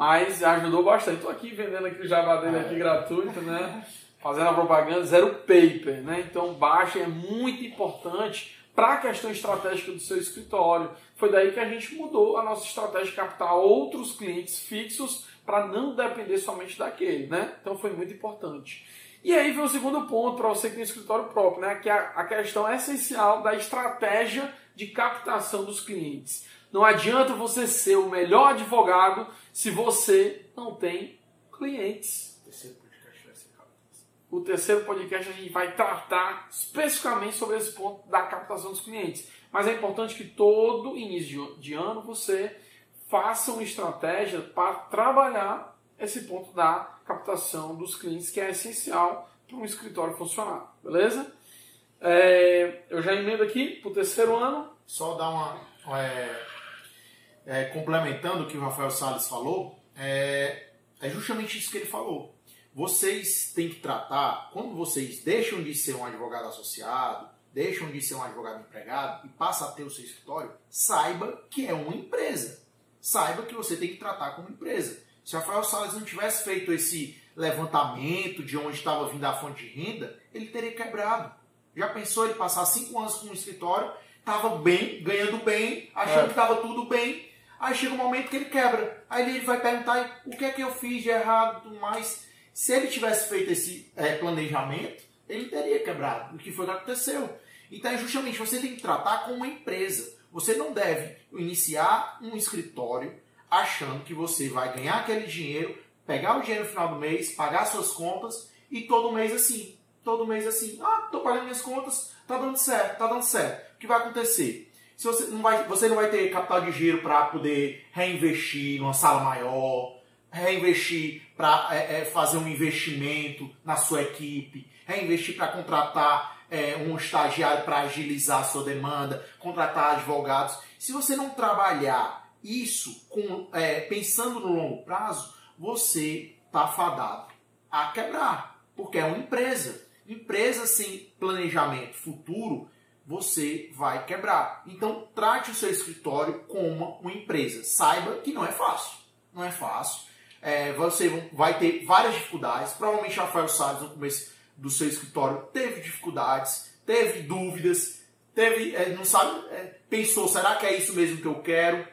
Mas ajudou bastante. Estou aqui vendendo aqui o Java dele aqui gratuito, né? Fazendo a propaganda zero paper, né? Então baixa é muito importante para a questão estratégica do seu escritório. Foi daí que a gente mudou a nossa estratégia de captar outros clientes fixos para não depender somente daquele, né? Então foi muito importante. E aí vem o segundo ponto para você que tem escritório próprio, né? Que é a questão essencial da estratégia de captação dos clientes. Não adianta você ser o melhor advogado se você não tem clientes. O terceiro podcast a gente vai tratar especificamente sobre esse ponto da captação dos clientes. Mas é importante que todo início de ano você faça uma estratégia para trabalhar esse ponto da captação dos clientes, que é essencial para um escritório funcionar, beleza? É, eu já emendo aqui para o terceiro ano. Só dar uma. É, é, complementando o que o Rafael Salles falou, é, é justamente isso que ele falou. Vocês têm que tratar, quando vocês deixam de ser um advogado associado, deixam de ser um advogado empregado e passa a ter o seu escritório, saiba que é uma empresa. Saiba que você tem que tratar como empresa. Se Rafael Salles não tivesse feito esse levantamento de onde estava vindo a fonte de renda, ele teria quebrado. Já pensou ele passar cinco anos com um escritório, estava bem, ganhando bem, achando é. que estava tudo bem, aí chega um momento que ele quebra. Aí ele vai perguntar o que é que eu fiz de errado mais. Se ele tivesse feito esse é, planejamento, ele teria quebrado. O que foi que aconteceu? Então, justamente, você tem que tratar como uma empresa. Você não deve iniciar um escritório achando que você vai ganhar aquele dinheiro, pegar o dinheiro no final do mês, pagar suas contas e todo mês assim. Todo mês assim. Ah, tô pagando minhas contas, tá dando certo, tá dando certo. O que vai acontecer? Se você, não vai, você não vai ter capital de giro para poder reinvestir numa sala maior, reinvestir para é, é, fazer um investimento na sua equipe, reinvestir para contratar é, um estagiário para agilizar a sua demanda, contratar advogados. Se você não trabalhar isso com, é, pensando no longo prazo, você está fadado a quebrar, porque é uma empresa. Empresa sem planejamento futuro, você vai quebrar. Então, trate o seu escritório como uma empresa. Saiba que não é fácil. Não é fácil. É, você vai ter várias dificuldades. Provavelmente Rafael Salles, no começo do seu escritório teve dificuldades, teve dúvidas, teve, é, não sabe, é, pensou, será que é isso mesmo que eu quero?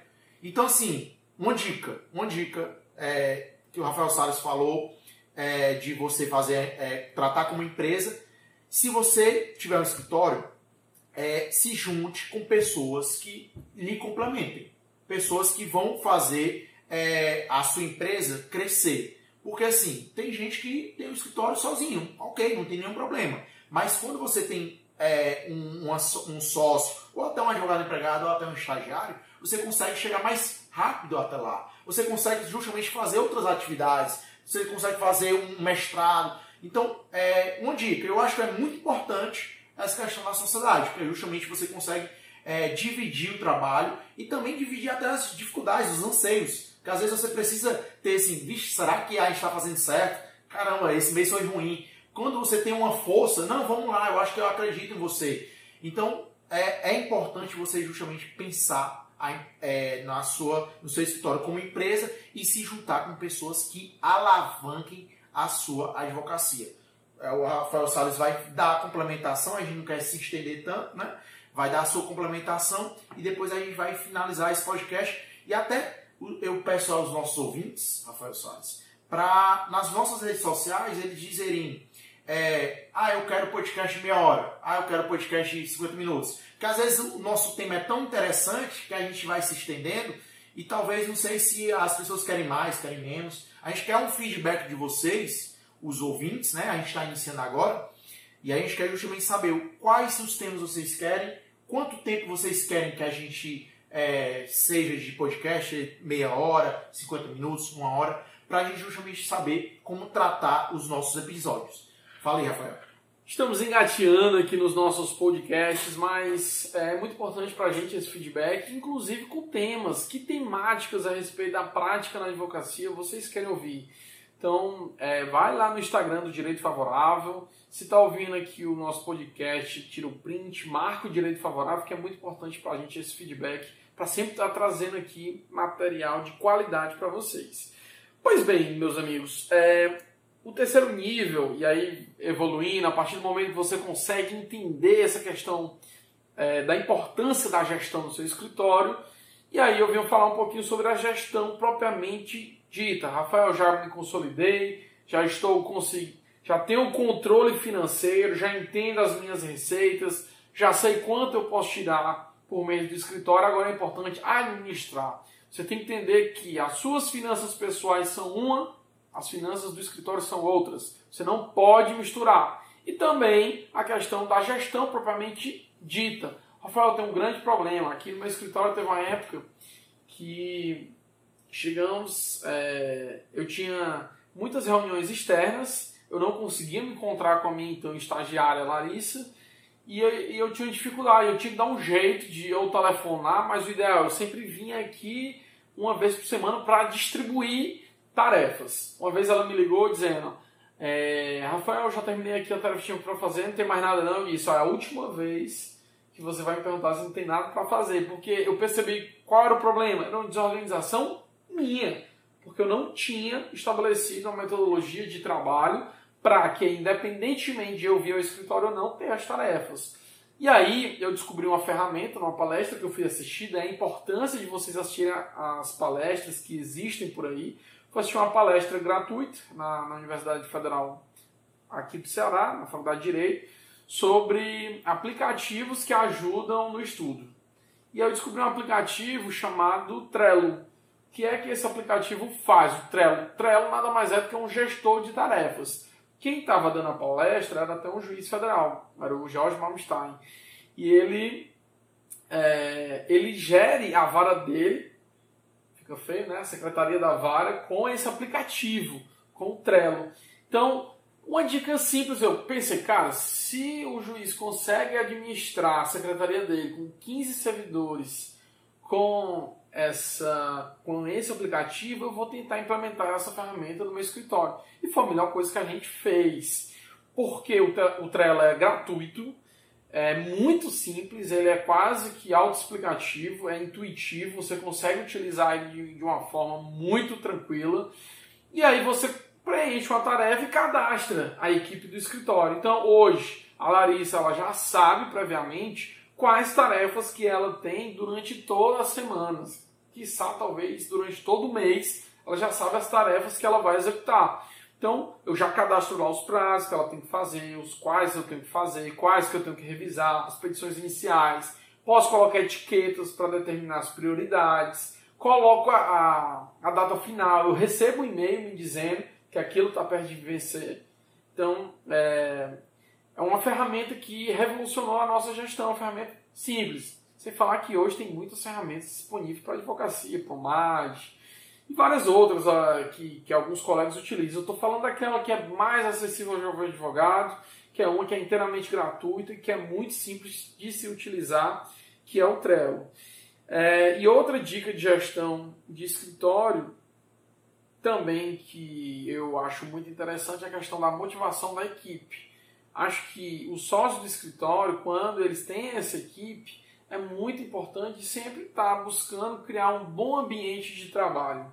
Então, assim, uma dica, uma dica é, que o Rafael Salles falou é, de você fazer, é, tratar como empresa. Se você tiver um escritório, é, se junte com pessoas que lhe complementem, pessoas que vão fazer a sua empresa crescer. Porque assim, tem gente que tem um escritório sozinho, ok, não tem nenhum problema. Mas quando você tem é, um, um sócio, ou até um advogado empregado, ou até um estagiário, você consegue chegar mais rápido até lá. Você consegue justamente fazer outras atividades, você consegue fazer um mestrado. Então, é, uma dica, eu acho que é muito importante essa questão da sociedade, porque justamente você consegue é, dividir o trabalho e também dividir até as dificuldades, os anseios. Porque às vezes você precisa ter assim, vixe, será que a gente está fazendo certo? Caramba, esse mês foi ruim. Quando você tem uma força, não, vamos lá, eu acho que eu acredito em você. Então, é, é importante você justamente pensar é, na sua, no seu escritório como empresa e se juntar com pessoas que alavanquem a sua advocacia. É, o Rafael Salles vai dar a complementação, a gente não quer se estender tanto, né? Vai dar a sua complementação e depois a gente vai finalizar esse podcast e até eu peço aos nossos ouvintes, Rafael Salles, para nas nossas redes sociais eles dizerem é, ah, eu quero podcast meia hora, ah, eu quero podcast 50 minutos. Porque às vezes o nosso tema é tão interessante que a gente vai se estendendo e talvez não sei se as pessoas querem mais, querem menos. A gente quer um feedback de vocês, os ouvintes, né? A gente está iniciando agora. E a gente quer justamente saber quais os temas vocês querem, quanto tempo vocês querem que a gente é, seja de podcast, meia hora, 50 minutos, uma hora, para a gente justamente saber como tratar os nossos episódios. Fala aí, Rafael. Estamos engateando aqui nos nossos podcasts, mas é muito importante para a gente esse feedback, inclusive com temas, que temáticas a respeito da prática na advocacia vocês querem ouvir. Então, é, vai lá no Instagram do Direito Favorável. Se está ouvindo aqui o nosso podcast, tira o print, marca o Direito Favorável, que é muito importante para a gente esse feedback, para sempre estar tá trazendo aqui material de qualidade para vocês. Pois bem, meus amigos, é, o terceiro nível, e aí evoluindo, a partir do momento que você consegue entender essa questão é, da importância da gestão do seu escritório, e aí eu venho falar um pouquinho sobre a gestão propriamente dita. Rafael, já me consolidei, já estou conseguindo, já tenho controle financeiro, já entendo as minhas receitas, já sei quanto eu posso tirar por mês do escritório, agora é importante administrar. Você tem que entender que as suas finanças pessoais são uma as finanças do escritório são outras. Você não pode misturar. E também a questão da gestão propriamente dita. Rafael, tem um grande problema. Aqui no meu escritório teve uma época que chegamos, é, eu tinha muitas reuniões externas, eu não conseguia me encontrar com a minha então estagiária Larissa, e eu, e eu tinha dificuldade, eu tinha que dar um jeito de eu telefonar, mas o ideal, eu sempre vinha aqui uma vez por semana para distribuir tarefas. Uma vez ela me ligou dizendo: é, Rafael, já terminei aqui a tarefa que tinha para fazer, não tem mais nada não. E isso é a última vez que você vai me perguntar se não tem nada para fazer, porque eu percebi qual era o problema. Era uma desorganização minha, porque eu não tinha estabelecido uma metodologia de trabalho para que, independentemente de eu vir ao escritório ou não, ter as tarefas. E aí eu descobri uma ferramenta numa palestra que eu fui assistir, da importância de vocês assistirem as palestras que existem por aí, foi assistir uma palestra gratuita na, na Universidade Federal aqui do Ceará, na Faculdade de Direito, sobre aplicativos que ajudam no estudo. E eu descobri um aplicativo chamado Trello. Que é que esse aplicativo faz? O Trello. Trello nada mais é do que um gestor de tarefas. Quem estava dando a palestra era até um juiz federal, era o George Malmstein. E ele, é, ele gere a vara dele fica feio, né? A Secretaria da Vara com esse aplicativo, com o Trello. Então, uma dica simples, eu pensei, cara, se o juiz consegue administrar a secretaria dele com 15 servidores com essa com esse aplicativo, eu vou tentar implementar essa ferramenta no meu escritório. E foi a melhor coisa que a gente fez. Porque o Trello é gratuito, é muito simples, ele é quase que autoexplicativo, é intuitivo, você consegue utilizar ele de uma forma muito tranquila. E aí você preenche uma tarefa e cadastra a equipe do escritório. Então hoje a Larissa ela já sabe previamente quais tarefas que ela tem durante todas as semanas. Quiçá talvez durante todo o mês ela já sabe as tarefas que ela vai executar. Então, eu já cadastro lá os prazos que ela tem que fazer, os quais eu tenho que fazer, quais que eu tenho que revisar, as petições iniciais. Posso colocar etiquetas para determinar as prioridades. Coloco a, a, a, data final. Eu recebo um e-mail me dizendo que aquilo está perto de vencer. Então, é, é uma ferramenta que revolucionou a nossa gestão, uma ferramenta simples. Sem falar que hoje tem muitas ferramentas disponíveis para advocacia, para o MAD, e várias outras uh, que, que alguns colegas utilizam. Eu estou falando daquela que é mais acessível ao jovem advogado, que é uma que é inteiramente gratuita e que é muito simples de se utilizar, que é o Trello. É, e outra dica de gestão de escritório também que eu acho muito interessante é a questão da motivação da equipe. Acho que os sócios do escritório, quando eles têm essa equipe, é muito importante sempre estar buscando criar um bom ambiente de trabalho.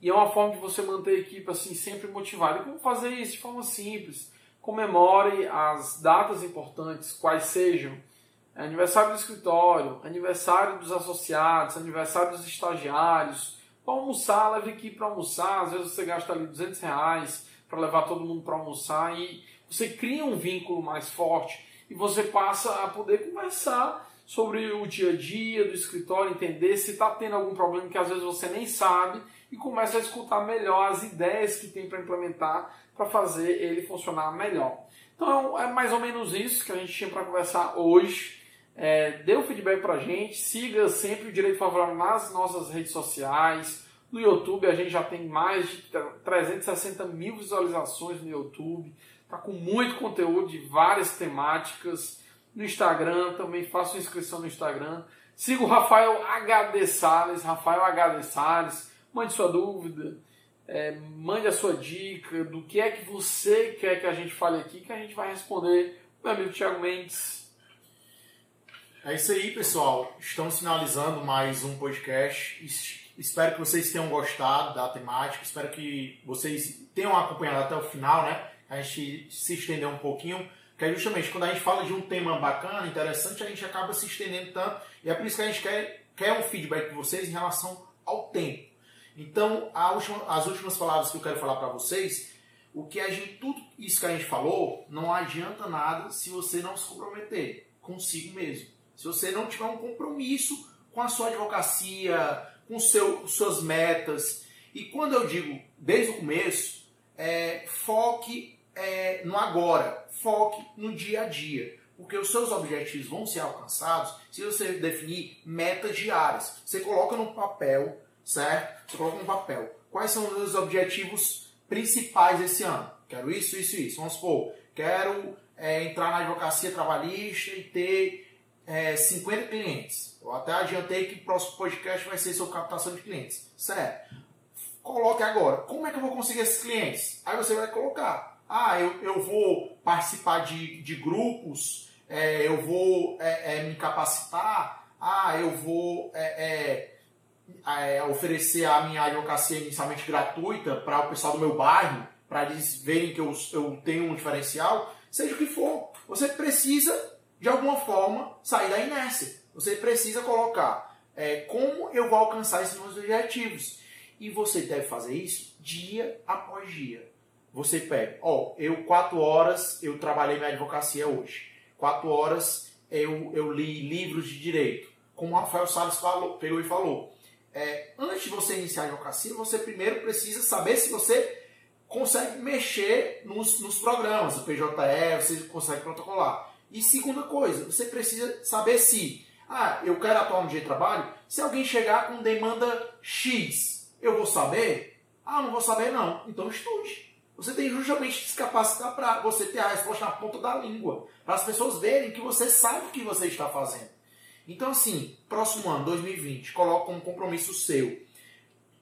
E é uma forma de você manter a equipe assim sempre motivada. E como fazer isso de forma simples? Comemore as datas importantes, quais sejam. É aniversário do escritório, aniversário dos associados, aniversário dos estagiários. Para almoçar, leve aqui para almoçar. Às vezes você gasta ali 200 reais para levar todo mundo para almoçar e você cria um vínculo mais forte e você passa a poder conversar sobre o dia a dia do escritório, entender se está tendo algum problema que às vezes você nem sabe e começa a escutar melhor as ideias que tem para implementar para fazer ele funcionar melhor. Então é mais ou menos isso que a gente tinha para conversar hoje. É, dê o um feedback para a gente, siga sempre o Direito Favorável nas nossas redes sociais. No YouTube a gente já tem mais de 360 mil visualizações no YouTube. Tá com muito conteúdo de várias temáticas. No Instagram também faça inscrição no Instagram. Siga o Rafael HD Salles, Rafael HD Salles. Mande sua dúvida, é, mande a sua dica do que é que você quer que a gente fale aqui, que a gente vai responder. Meu amigo Thiago Mendes. É isso aí, pessoal. Estamos finalizando mais um podcast. Espero que vocês tenham gostado da temática. Espero que vocês tenham acompanhado até o final, né? A gente se estender um pouquinho. Que é justamente quando a gente fala de um tema bacana, interessante, a gente acaba se estendendo tanto. E é por isso que a gente quer, quer um feedback de vocês em relação ao tempo. Então, última, as últimas palavras que eu quero falar para vocês, o que a gente, tudo isso que a gente falou, não adianta nada se você não se comprometer consigo mesmo. Se você não tiver um compromisso com a sua advocacia, com seu, suas metas. E quando eu digo desde o começo, é, foque é, no agora, foque no dia a dia. Porque os seus objetivos vão ser alcançados se você definir metas diárias. Você coloca no papel certo? Você coloca no papel. Quais são os meus objetivos principais esse ano? Quero isso, isso isso. Vamos supor, quero é, entrar na advocacia trabalhista e ter é, 50 clientes. Eu até adiantei que o próximo podcast vai ser sobre captação de clientes. Certo? Coloque agora. Como é que eu vou conseguir esses clientes? Aí você vai colocar. Ah, eu, eu vou participar de, de grupos, é, eu vou é, é, me capacitar, ah, eu vou é, é, é, oferecer a minha advocacia inicialmente gratuita para o pessoal do meu bairro, para eles verem que eu, eu tenho um diferencial, seja o que for, você precisa, de alguma forma, sair da inércia. Você precisa colocar como eu vou alcançar esses meus objetivos. E você deve fazer isso dia após dia. Você pega, ó, eu quatro horas eu trabalhei minha advocacia hoje. Quatro horas eu, eu li livros de direito. Como o Rafael Salles falou, pegou e falou é, antes de você iniciar a advocacia, você primeiro precisa saber se você consegue mexer nos, nos programas, o PJE, você consegue protocolar. E segunda coisa, você precisa saber se, ah, eu quero atuar no dia de trabalho, se alguém chegar com demanda X, eu vou saber? Ah, não vou saber não. Então estude. Você tem justamente que se capacitar para você ter a resposta na ponta da língua, para as pessoas verem que você sabe o que você está fazendo. Então, assim, próximo ano, 2020, coloca como compromisso seu.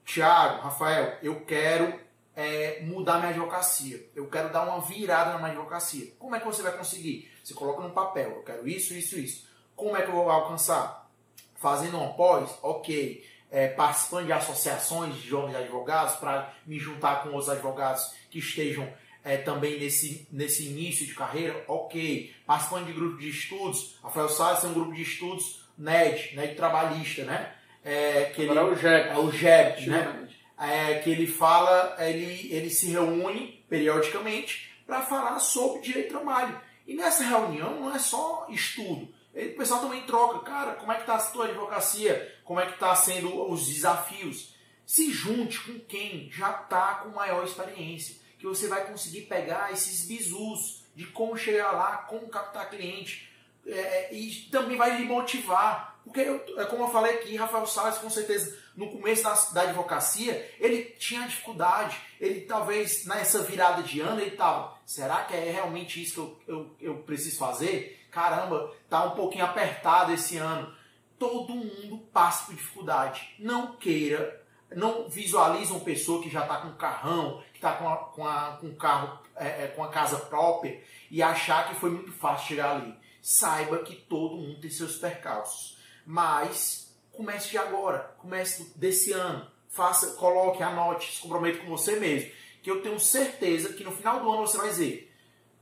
Tiago, Rafael, eu quero é, mudar minha advocacia. Eu quero dar uma virada na minha advocacia. Como é que você vai conseguir? Você coloca no papel, eu quero isso, isso, isso. Como é que eu vou alcançar? Fazendo um pós? Ok. É, participando de associações de jovens advogados para me juntar com outros advogados que estejam é, também nesse, nesse início de carreira, ok. Participando de grupo de estudos, Rafael Salles tem um grupo de estudos NED, NED trabalhista, né? É, que ele, é o GEP. É o né? É, que ele fala, ele, ele se reúne periodicamente para falar sobre direito do trabalho. E nessa reunião não é só estudo. O pessoal também troca, cara, como é que está a tua advocacia? Como é que está sendo os desafios? Se junte com quem já está com maior experiência que você vai conseguir pegar esses bizus de como chegar lá, como captar cliente. É, e também vai lhe motivar. Porque, é como eu falei aqui, Rafael Salles, com certeza, no começo da, da advocacia, ele tinha dificuldade. Ele talvez, nessa virada de ano, ele estava, será que é realmente isso que eu, eu, eu preciso fazer? Caramba, tá um pouquinho apertado esse ano. Todo mundo passa por dificuldade. Não queira não visualize uma pessoa que já está com carrão, que está com, a, com, a, com um carro, é, é, com a casa própria e achar que foi muito fácil chegar ali. Saiba que todo mundo tem seus percalços. Mas comece de agora, comece desse ano. Faça, coloque, anote, se comprometa com você mesmo. Que eu tenho certeza que no final do ano você vai dizer: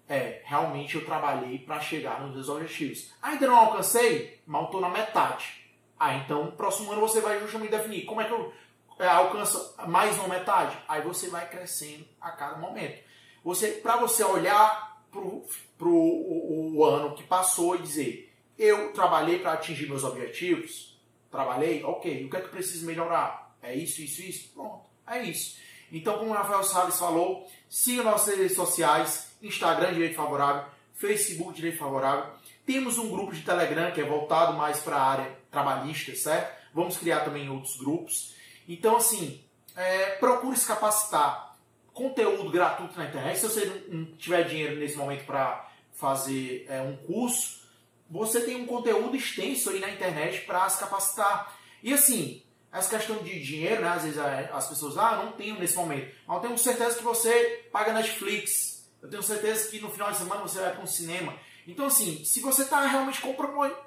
é, realmente eu trabalhei para chegar nos meus objetivos. Ainda não alcancei, mal estou na metade. Ah, então próximo ano você vai justamente definir como é que eu é, alcança mais uma metade, aí você vai crescendo a cada momento. Você, para você olhar pro, pro o, o, ano que passou e dizer, eu trabalhei para atingir meus objetivos, trabalhei, ok, o que é que eu preciso melhorar? É isso, isso, isso, pronto, é isso. Então, como o Rafael Salles falou, siga nossas redes sociais, Instagram Direito Favorável, Facebook Direito Favorável. Temos um grupo de Telegram que é voltado mais para a área trabalhista, certo? Vamos criar também outros grupos. Então, assim, é, procure se capacitar. Conteúdo gratuito na internet. Se você não tiver dinheiro nesse momento para fazer é, um curso, você tem um conteúdo extenso aí na internet para se capacitar. E assim, essa questão de dinheiro, né? Às vezes as pessoas, ah, não tenho nesse momento. Mas eu tenho certeza que você paga Netflix. Eu tenho certeza que no final de semana você vai para um cinema. Então, assim, se você está realmente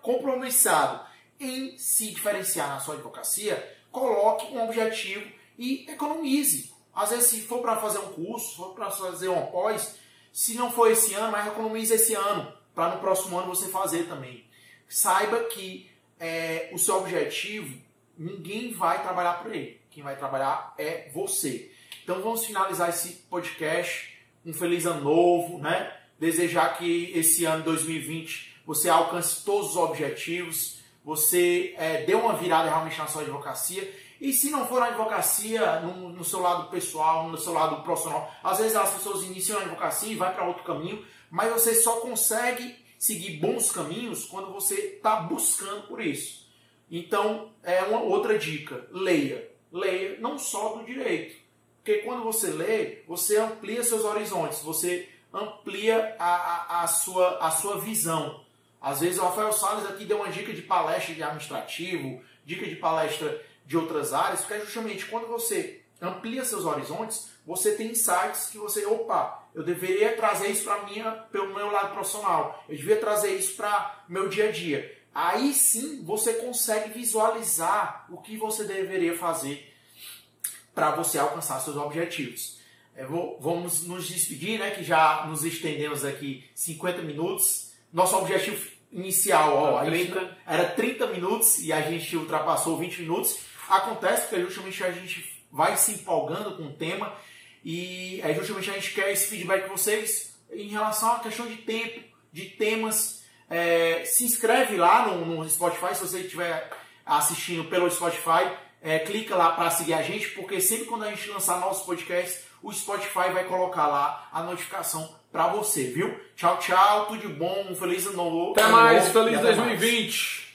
compromissado em se diferenciar na sua advocacia, coloque um objetivo e economize. Às vezes, se for para fazer um curso, se for para fazer um pós, se não for esse ano, mas economize esse ano, para no próximo ano você fazer também. Saiba que é, o seu objetivo ninguém vai trabalhar por ele. Quem vai trabalhar é você. Então vamos finalizar esse podcast. Um feliz ano novo, né? Desejar que esse ano 2020 você alcance todos os objetivos, você é, dê uma virada realmente na sua advocacia. E se não for na advocacia, no, no, seu lado pessoal, no seu lado profissional, às vezes as pessoas iniciam a advocacia e vai para outro caminho, mas você só consegue seguir bons caminhos quando você está buscando por isso. Então, é uma outra dica: leia. Leia não só do direito. Porque quando você lê, você amplia seus horizontes, você amplia a, a, a, sua, a sua visão. Às vezes o Rafael Salles aqui deu uma dica de palestra de administrativo, dica de palestra de outras áreas, porque é justamente quando você amplia seus horizontes, você tem insights que você, opa, eu deveria trazer isso para minha, pelo meu lado profissional, eu devia trazer isso para meu dia a dia aí sim você consegue visualizar o que você deveria fazer para você alcançar seus objetivos. É, vou, vamos nos despedir, né, que já nos estendemos aqui 50 minutos. Nosso objetivo inicial ó, 30. era 30 minutos e a gente ultrapassou 20 minutos. Acontece porque justamente a gente vai se empolgando com o tema e é justamente a gente quer esse feedback de vocês em relação à questão de tempo, de temas é, se inscreve lá no, no, Spotify, se você estiver assistindo pelo Spotify, é, clica lá para seguir a gente, porque sempre quando a gente lançar nossos podcasts, o Spotify vai colocar lá a notificação para você, viu? Tchau, tchau, tudo de bom, um feliz ano novo. Até mais, feliz 2020! Mais.